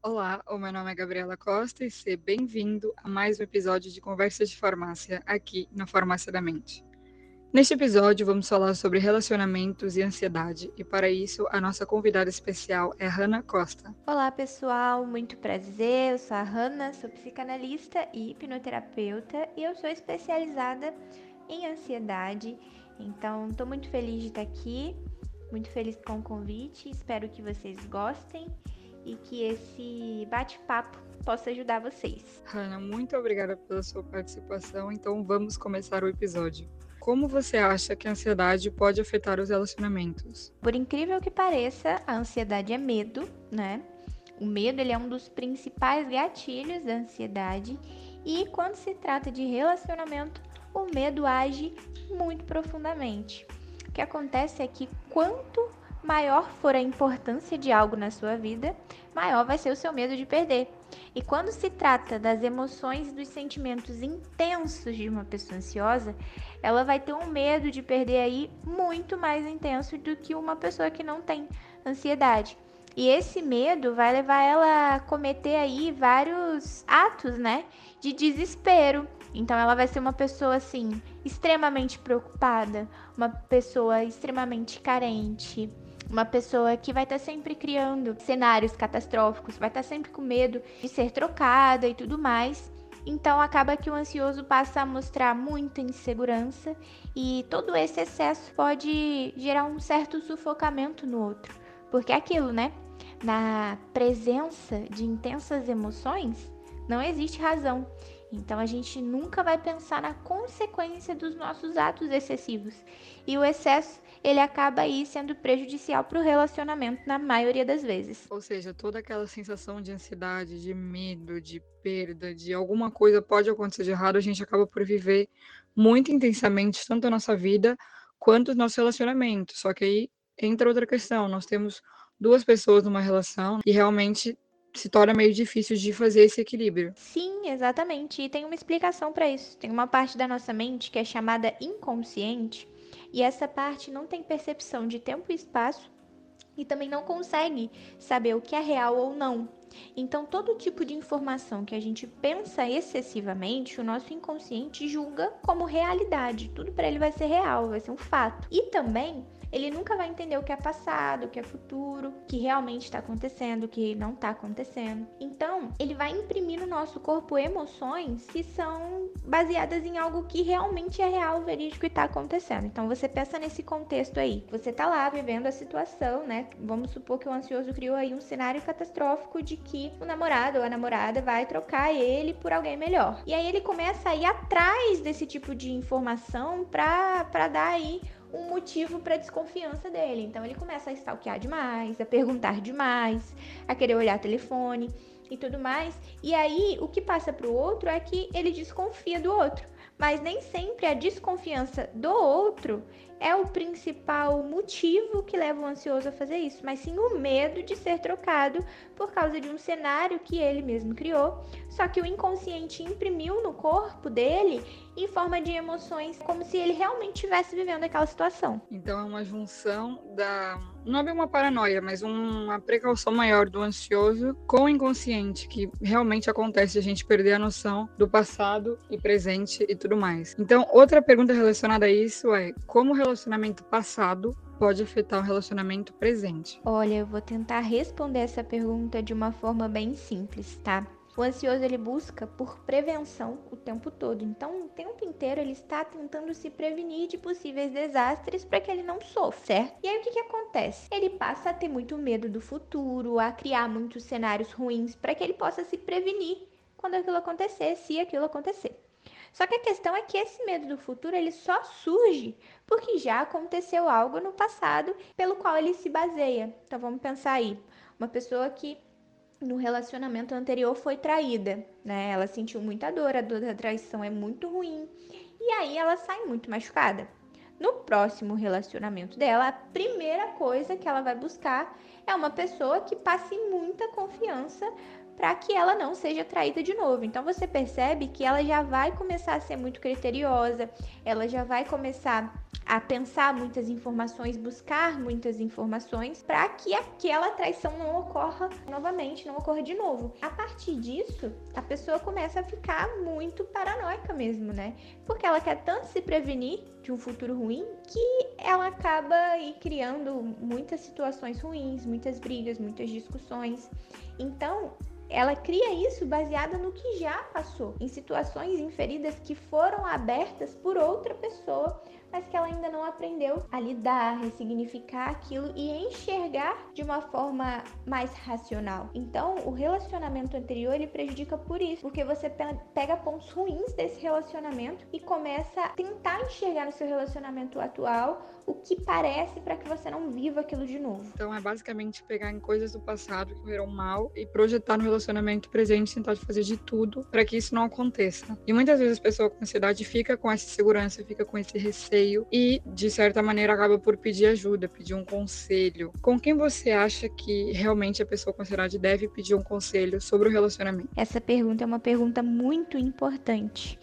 Olá, o meu nome é Gabriela Costa e seja bem-vindo a mais um episódio de Conversas de Farmácia aqui na Farmácia da Mente. Neste episódio, vamos falar sobre relacionamentos e ansiedade, e para isso, a nossa convidada especial é Hanna Costa. Olá, pessoal, muito prazer. Eu sou a Hanna, sou psicanalista e hipnoterapeuta, e eu sou especializada em ansiedade. Então, estou muito feliz de estar aqui, muito feliz com o convite, espero que vocês gostem e que esse bate-papo possa ajudar vocês. Hanna, muito obrigada pela sua participação. Então vamos começar o episódio. Como você acha que a ansiedade pode afetar os relacionamentos? Por incrível que pareça, a ansiedade é medo, né? O medo ele é um dos principais gatilhos da ansiedade e quando se trata de relacionamento, o medo age muito profundamente. O que acontece é que quanto maior for a importância de algo na sua vida, maior vai ser o seu medo de perder. E quando se trata das emoções e dos sentimentos intensos de uma pessoa ansiosa, ela vai ter um medo de perder aí muito mais intenso do que uma pessoa que não tem ansiedade. E esse medo vai levar ela a cometer aí vários atos, né, de desespero. Então ela vai ser uma pessoa assim extremamente preocupada, uma pessoa extremamente carente, uma pessoa que vai estar tá sempre criando cenários catastróficos, vai estar tá sempre com medo de ser trocada e tudo mais. Então acaba que o ansioso passa a mostrar muita insegurança e todo esse excesso pode gerar um certo sufocamento no outro. Porque é aquilo, né? Na presença de intensas emoções, não existe razão. Então a gente nunca vai pensar na consequência dos nossos atos excessivos. E o excesso, ele acaba aí sendo prejudicial para o relacionamento na maioria das vezes. Ou seja, toda aquela sensação de ansiedade, de medo, de perda, de alguma coisa pode acontecer de errado, a gente acaba por viver muito intensamente tanto a nossa vida quanto o nosso relacionamento. Só que aí entra outra questão, nós temos duas pessoas numa relação e realmente se torna meio difícil de fazer esse equilíbrio. Sim, exatamente. E tem uma explicação para isso. Tem uma parte da nossa mente que é chamada inconsciente, e essa parte não tem percepção de tempo e espaço e também não consegue saber o que é real ou não. Então, todo tipo de informação que a gente pensa excessivamente, o nosso inconsciente julga como realidade. Tudo para ele vai ser real, vai ser um fato. E também ele nunca vai entender o que é passado, o que é futuro, o que realmente está acontecendo, o que não está acontecendo. Então, ele vai imprimir no nosso corpo emoções que são baseadas em algo que realmente é real, verídico e está acontecendo. Então, você pensa nesse contexto aí. Você tá lá vivendo a situação, né? Vamos supor que o ansioso criou aí um cenário catastrófico de que o namorado ou a namorada vai trocar ele por alguém melhor. E aí ele começa a ir atrás desse tipo de informação para dar aí um motivo para desconfiança dele. Então ele começa a stalkear demais, a perguntar demais, a querer olhar telefone e tudo mais. E aí o que passa para o outro é que ele desconfia do outro. Mas nem sempre a desconfiança do outro é o principal motivo que leva o ansioso a fazer isso, mas sim o medo de ser trocado por causa de um cenário que ele mesmo criou, só que o inconsciente imprimiu no corpo dele em forma de emoções, como se ele realmente estivesse vivendo aquela situação. Então é uma junção da. Não é bem uma paranoia, mas uma precaução maior do ansioso com o inconsciente, que realmente acontece a gente perder a noção do passado e presente e tudo mais. Então, outra pergunta relacionada a isso é como o relacionamento passado pode afetar o relacionamento presente? Olha, eu vou tentar responder essa pergunta de uma forma bem simples, tá? O ansioso ele busca por prevenção o tempo todo. Então, o tempo inteiro ele está tentando se prevenir de possíveis desastres para que ele não sofra, certo? E aí o que, que acontece? Ele passa a ter muito medo do futuro, a criar muitos cenários ruins para que ele possa se prevenir quando aquilo acontecer, se aquilo acontecer. Só que a questão é que esse medo do futuro ele só surge porque já aconteceu algo no passado pelo qual ele se baseia. Então vamos pensar aí, uma pessoa que no relacionamento anterior foi traída, né? Ela sentiu muita dor, a dor da traição é muito ruim e aí ela sai muito machucada. No próximo relacionamento dela, a primeira coisa que ela vai buscar é uma pessoa que passe muita confiança para que ela não seja traída de novo. Então você percebe que ela já vai começar a ser muito criteriosa, ela já vai começar a pensar muitas informações, buscar muitas informações para que aquela traição não ocorra novamente, não ocorra de novo. A partir disso, a pessoa começa a ficar muito paranoica mesmo, né? Porque ela quer tanto se prevenir de um futuro ruim que ela acaba aí criando muitas situações ruins, muitas brigas, muitas discussões. Então, ela cria isso baseada no que já passou, em situações inferidas que foram abertas por outra pessoa mas que ela ainda não aprendeu a lidar, ressignificar aquilo e enxergar de uma forma mais racional. Então, o relacionamento anterior ele prejudica por isso, porque você pega pontos ruins desse relacionamento e começa a tentar enxergar no seu relacionamento atual o que parece para que você não viva aquilo de novo. Então, é basicamente pegar em coisas do passado que correram mal e projetar no relacionamento presente, tentar fazer de tudo para que isso não aconteça. E muitas vezes a pessoa com ansiedade fica com essa segurança, fica com esse receio receio e, de certa maneira, acaba por pedir ajuda, pedir um conselho. Com quem você acha que realmente a pessoa com ansiedade deve pedir um conselho sobre o relacionamento? Essa pergunta é uma pergunta muito importante.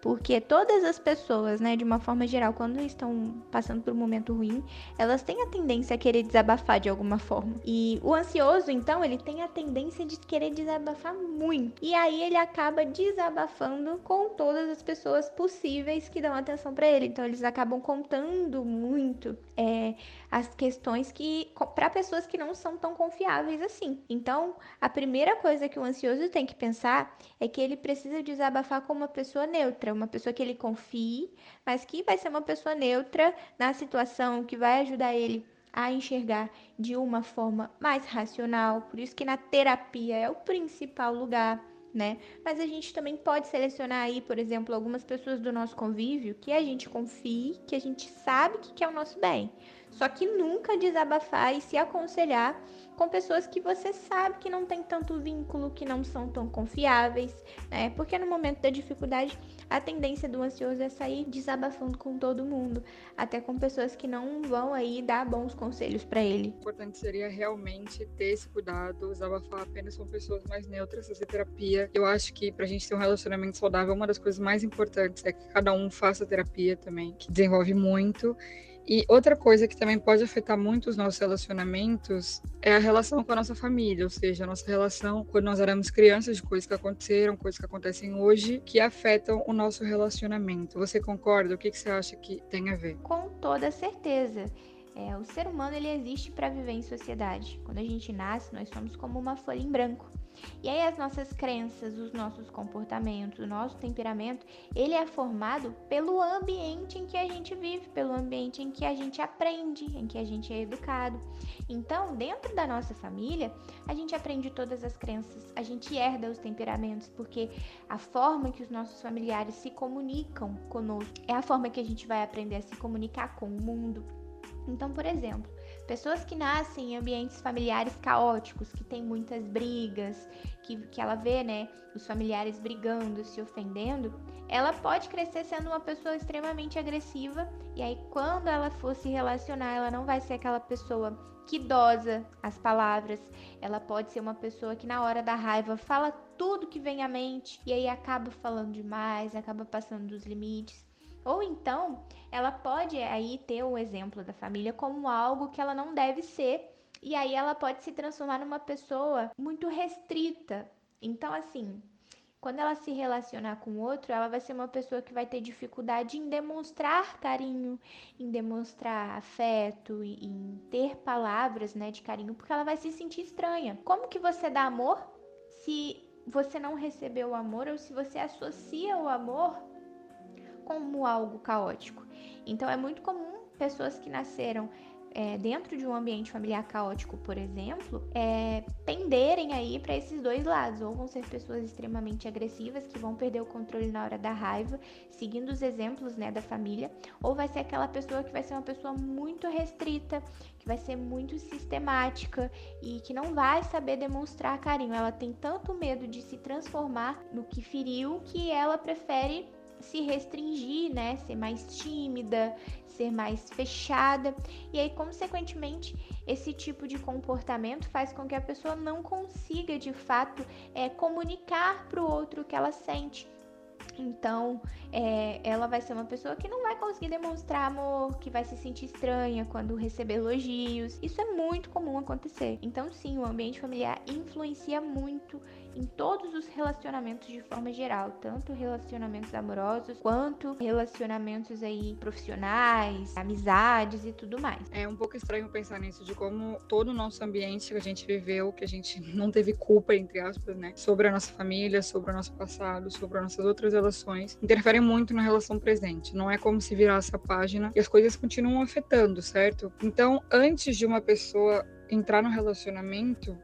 Porque todas as pessoas, né, de uma forma geral, quando estão passando por um momento ruim, elas têm a tendência a querer desabafar de alguma forma. E o ansioso, então, ele tem a tendência de querer desabafar muito. E aí ele acaba desabafando com todas as pessoas possíveis que dão atenção para ele. Então eles acabam contando muito é, as questões que para pessoas que não são tão confiáveis assim. Então, a primeira coisa que o ansioso tem que pensar é que ele precisa desabafar com uma pessoa neutra, uma pessoa que ele confie, mas que vai ser uma pessoa neutra na situação, que vai ajudar ele a enxergar de uma forma mais racional. Por isso que na terapia é o principal lugar. Né? Mas a gente também pode selecionar aí, por exemplo, algumas pessoas do nosso convívio que a gente confie, que a gente sabe que quer o nosso bem. Só que nunca desabafar e se aconselhar com pessoas que você sabe que não tem tanto vínculo, que não são tão confiáveis, né? Porque no momento da dificuldade, a tendência do ansioso é sair desabafando com todo mundo, até com pessoas que não vão aí dar bons conselhos para ele. O importante seria realmente ter esse cuidado, desabafar apenas com pessoas mais neutras, fazer terapia. Eu acho que pra gente ter um relacionamento saudável, uma das coisas mais importantes é que cada um faça terapia também, que desenvolve muito. E outra coisa que também pode afetar muito os nossos relacionamentos é a relação com a nossa família, ou seja, a nossa relação quando nós éramos crianças, de coisas que aconteceram, coisas que acontecem hoje, que afetam o nosso relacionamento. Você concorda? O que, que você acha que tem a ver? Com toda certeza. É, o ser humano ele existe para viver em sociedade. Quando a gente nasce, nós somos como uma folha em branco. E aí as nossas crenças, os nossos comportamentos, o nosso temperamento, ele é formado pelo ambiente em que a gente vive, pelo ambiente em que a gente aprende, em que a gente é educado. Então, dentro da nossa família, a gente aprende todas as crenças, a gente herda os temperamentos, porque a forma que os nossos familiares se comunicam conosco é a forma que a gente vai aprender a se comunicar com o mundo. Então, por exemplo, Pessoas que nascem em ambientes familiares caóticos, que tem muitas brigas, que, que ela vê, né, os familiares brigando, se ofendendo, ela pode crescer sendo uma pessoa extremamente agressiva e aí quando ela for se relacionar, ela não vai ser aquela pessoa que dosa as palavras, ela pode ser uma pessoa que na hora da raiva fala tudo que vem à mente e aí acaba falando demais, acaba passando dos limites. Ou então, ela pode aí ter o exemplo da família como algo que ela não deve ser, e aí ela pode se transformar numa pessoa muito restrita. Então, assim, quando ela se relacionar com outro, ela vai ser uma pessoa que vai ter dificuldade em demonstrar carinho, em demonstrar afeto, em ter palavras, né, de carinho, porque ela vai se sentir estranha. Como que você dá amor se você não recebeu o amor ou se você associa o amor como algo caótico. Então é muito comum pessoas que nasceram é, dentro de um ambiente familiar caótico, por exemplo, é, penderem aí para esses dois lados. Ou vão ser pessoas extremamente agressivas que vão perder o controle na hora da raiva, seguindo os exemplos né, da família, ou vai ser aquela pessoa que vai ser uma pessoa muito restrita, que vai ser muito sistemática e que não vai saber demonstrar carinho. Ela tem tanto medo de se transformar no que feriu que ela prefere se restringir, né? Ser mais tímida, ser mais fechada. E aí, consequentemente, esse tipo de comportamento faz com que a pessoa não consiga de fato é, comunicar para o outro o que ela sente. Então, é, ela vai ser uma pessoa que não vai conseguir demonstrar amor, que vai se sentir estranha quando receber elogios. Isso é muito comum acontecer. Então, sim, o ambiente familiar influencia muito em todos os relacionamentos de forma geral, tanto relacionamentos amorosos quanto relacionamentos aí profissionais, amizades e tudo mais. É um pouco estranho pensar nisso de como todo o nosso ambiente que a gente viveu, que a gente não teve culpa entre aspas, né, sobre a nossa família, sobre o nosso passado, sobre as nossas outras relações, interferem muito na relação presente. Não é como se virasse a página e as coisas continuam afetando, certo? Então, antes de uma pessoa entrar no relacionamento,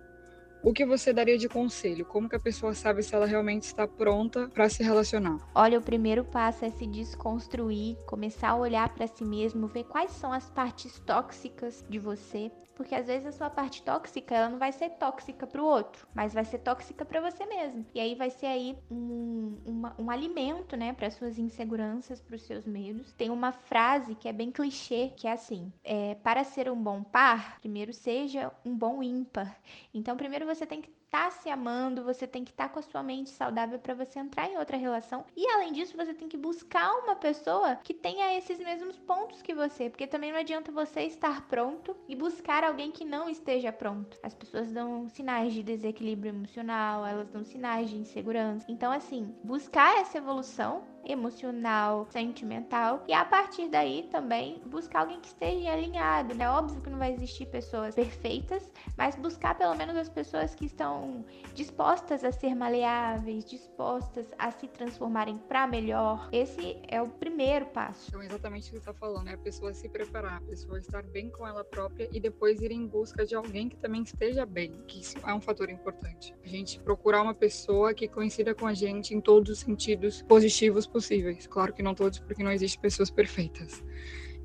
o que você daria de conselho? Como que a pessoa sabe se ela realmente está pronta para se relacionar? Olha, o primeiro passo é se desconstruir, começar a olhar para si mesmo, ver quais são as partes tóxicas de você, porque às vezes a sua parte tóxica, ela não vai ser tóxica para o outro, mas vai ser tóxica para você mesmo. E aí vai ser aí um, uma, um alimento, né, para suas inseguranças, para os seus medos. Tem uma frase que é bem clichê, que é assim: é, para ser um bom par, primeiro seja um bom ímpar. Então, primeiro você tem que estar tá se amando, você tem que estar tá com a sua mente saudável para você entrar em outra relação. E além disso, você tem que buscar uma pessoa que tenha esses mesmos pontos que você, porque também não adianta você estar pronto e buscar alguém que não esteja pronto. As pessoas dão sinais de desequilíbrio emocional, elas dão sinais de insegurança. Então, assim, buscar essa evolução emocional, sentimental e a partir daí também buscar alguém que esteja alinhado, né? Óbvio que não vai existir pessoas perfeitas, mas buscar pelo menos as pessoas que estão dispostas a ser maleáveis, dispostas a se transformarem para melhor. Esse é o primeiro passo. Então, exatamente o que você está falando, é a pessoa se preparar, a pessoa estar bem com ela própria e depois ir em busca de alguém que também esteja bem, que isso é um fator importante. A gente procurar uma pessoa que coincida com a gente em todos os sentidos positivos possíveis. Claro que não todos, porque não existem pessoas perfeitas.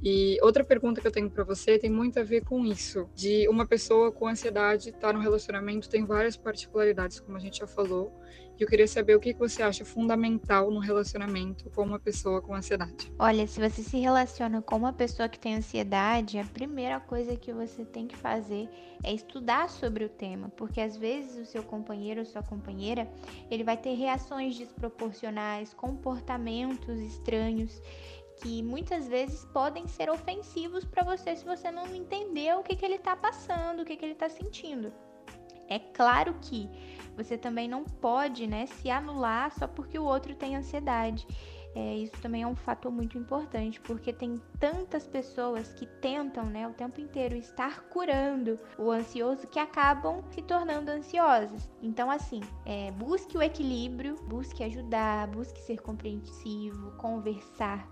E outra pergunta que eu tenho para você tem muito a ver com isso, de uma pessoa com ansiedade estar tá no relacionamento tem várias particularidades, como a gente já falou, e eu queria saber o que você acha fundamental no relacionamento com uma pessoa com ansiedade. Olha, se você se relaciona com uma pessoa que tem ansiedade, a primeira coisa que você tem que fazer é estudar sobre o tema, porque às vezes o seu companheiro ou sua companheira, ele vai ter reações desproporcionais, comportamentos estranhos que muitas vezes podem ser ofensivos para você se você não entender o que, que ele está passando, o que, que ele está sentindo. É claro que você também não pode né, se anular só porque o outro tem ansiedade. É, isso também é um fator muito importante, porque tem tantas pessoas que tentam né, o tempo inteiro estar curando o ansioso que acabam se tornando ansiosas. Então, assim, é, busque o equilíbrio, busque ajudar, busque ser compreensivo, conversar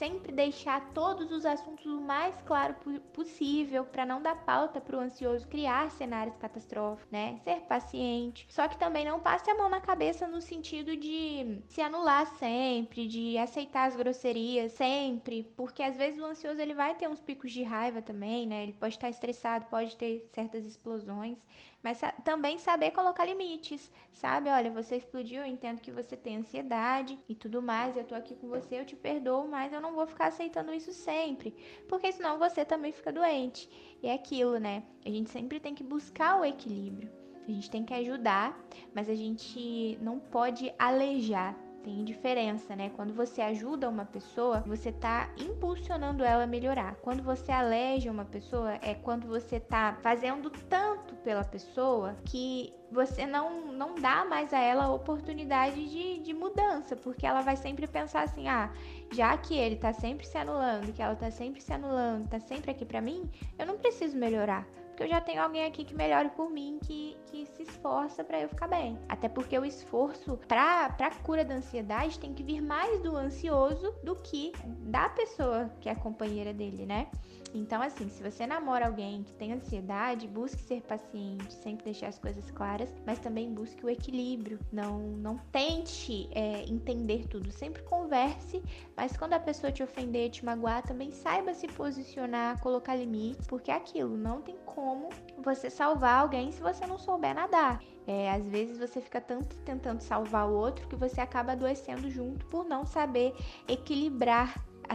sempre deixar todos os assuntos o mais claro possível para não dar pauta para o ansioso criar cenários catastróficos, né? Ser paciente. Só que também não passe a mão na cabeça no sentido de se anular sempre, de aceitar as grosserias sempre, porque às vezes o ansioso ele vai ter uns picos de raiva também, né? Ele pode estar estressado, pode ter certas explosões mas também saber colocar limites, sabe? Olha, você explodiu, eu entendo que você tem ansiedade e tudo mais, eu tô aqui com você, eu te perdoo, mas eu não vou ficar aceitando isso sempre, porque senão você também fica doente. E é aquilo, né? A gente sempre tem que buscar o equilíbrio. A gente tem que ajudar, mas a gente não pode alejar tem diferença, né? Quando você ajuda uma pessoa, você tá impulsionando ela a melhorar. Quando você aleja uma pessoa, é quando você tá fazendo tanto pela pessoa que você não, não dá mais a ela a oportunidade de, de mudança, porque ela vai sempre pensar assim: ah, já que ele tá sempre se anulando, que ela tá sempre se anulando, tá sempre aqui para mim, eu não preciso melhorar porque eu já tenho alguém aqui que melhore por mim, que, que se esforça para eu ficar bem. Até porque o esforço para a cura da ansiedade tem que vir mais do ansioso do que da pessoa que é companheira dele, né? Então, assim, se você namora alguém que tem ansiedade, busque ser paciente, sempre deixar as coisas claras, mas também busque o equilíbrio. Não, não tente é, entender tudo, sempre converse, mas quando a pessoa te ofender, te magoar, também saiba se posicionar, colocar limites, porque é aquilo, não tem como você salvar alguém se você não souber nadar. É, às vezes você fica tanto tentando salvar o outro que você acaba adoecendo junto por não saber equilibrar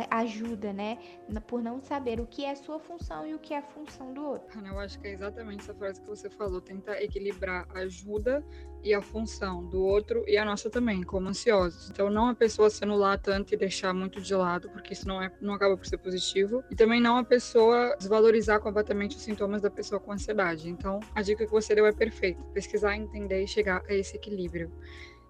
ajuda, né? Por não saber o que é sua função e o que é a função do outro. Eu acho que é exatamente essa frase que você falou, tentar equilibrar a ajuda e a função do outro e a nossa também, como ansiosos. Então, não a pessoa se anular tanto e deixar muito de lado, porque isso não, é, não acaba por ser positivo. E também não a pessoa desvalorizar completamente os sintomas da pessoa com ansiedade. Então, a dica que você deu é perfeita: pesquisar, entender e chegar a esse equilíbrio.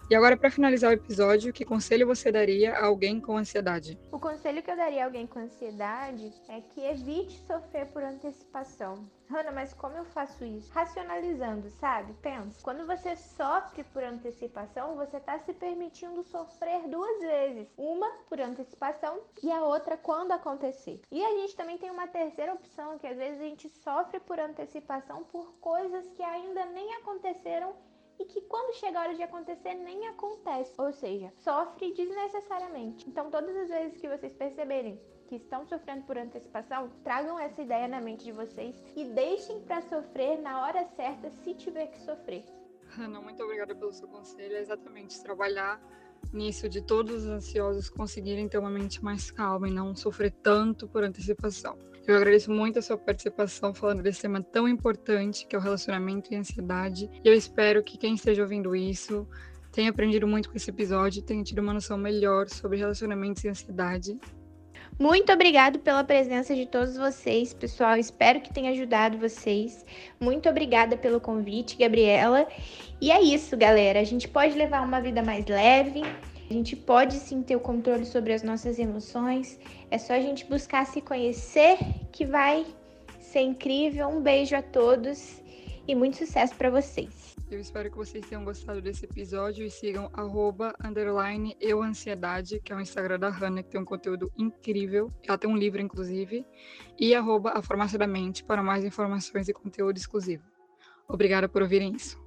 E agora, para finalizar o episódio, que conselho você daria a alguém com ansiedade? O conselho que eu daria a alguém com ansiedade é que evite sofrer por antecipação. Ana, mas como eu faço isso? Racionalizando, sabe? Pensa. Quando você sofre por antecipação, você está se permitindo sofrer duas vezes. Uma por antecipação e a outra quando acontecer. E a gente também tem uma terceira opção, que às vezes a gente sofre por antecipação por coisas que ainda nem aconteceram e que quando chega a hora de acontecer nem acontece, ou seja, sofre desnecessariamente. Então, todas as vezes que vocês perceberem que estão sofrendo por antecipação, tragam essa ideia na mente de vocês e deixem para sofrer na hora certa se tiver que sofrer. Ana, muito obrigada pelo seu conselho. É exatamente trabalhar nisso de todos os ansiosos conseguirem ter uma mente mais calma e não sofrer tanto por antecipação. Eu agradeço muito a sua participação falando desse tema tão importante que é o relacionamento e ansiedade. E eu espero que quem esteja ouvindo isso tenha aprendido muito com esse episódio, tenha tido uma noção melhor sobre relacionamentos e ansiedade. Muito obrigado pela presença de todos vocês, pessoal. Espero que tenha ajudado vocês. Muito obrigada pelo convite, Gabriela. E é isso, galera. A gente pode levar uma vida mais leve, a gente pode sim ter o controle sobre as nossas emoções. É só a gente buscar se conhecer que vai ser incrível. Um beijo a todos e muito sucesso para vocês. Eu espero que vocês tenham gostado desse episódio e sigam arroba, underline eu ansiedade, que é o Instagram da Hannah, que tem um conteúdo incrível. Ela tem um livro, inclusive. E arroba a farmácia da mente para mais informações e conteúdo exclusivo. Obrigada por ouvirem isso.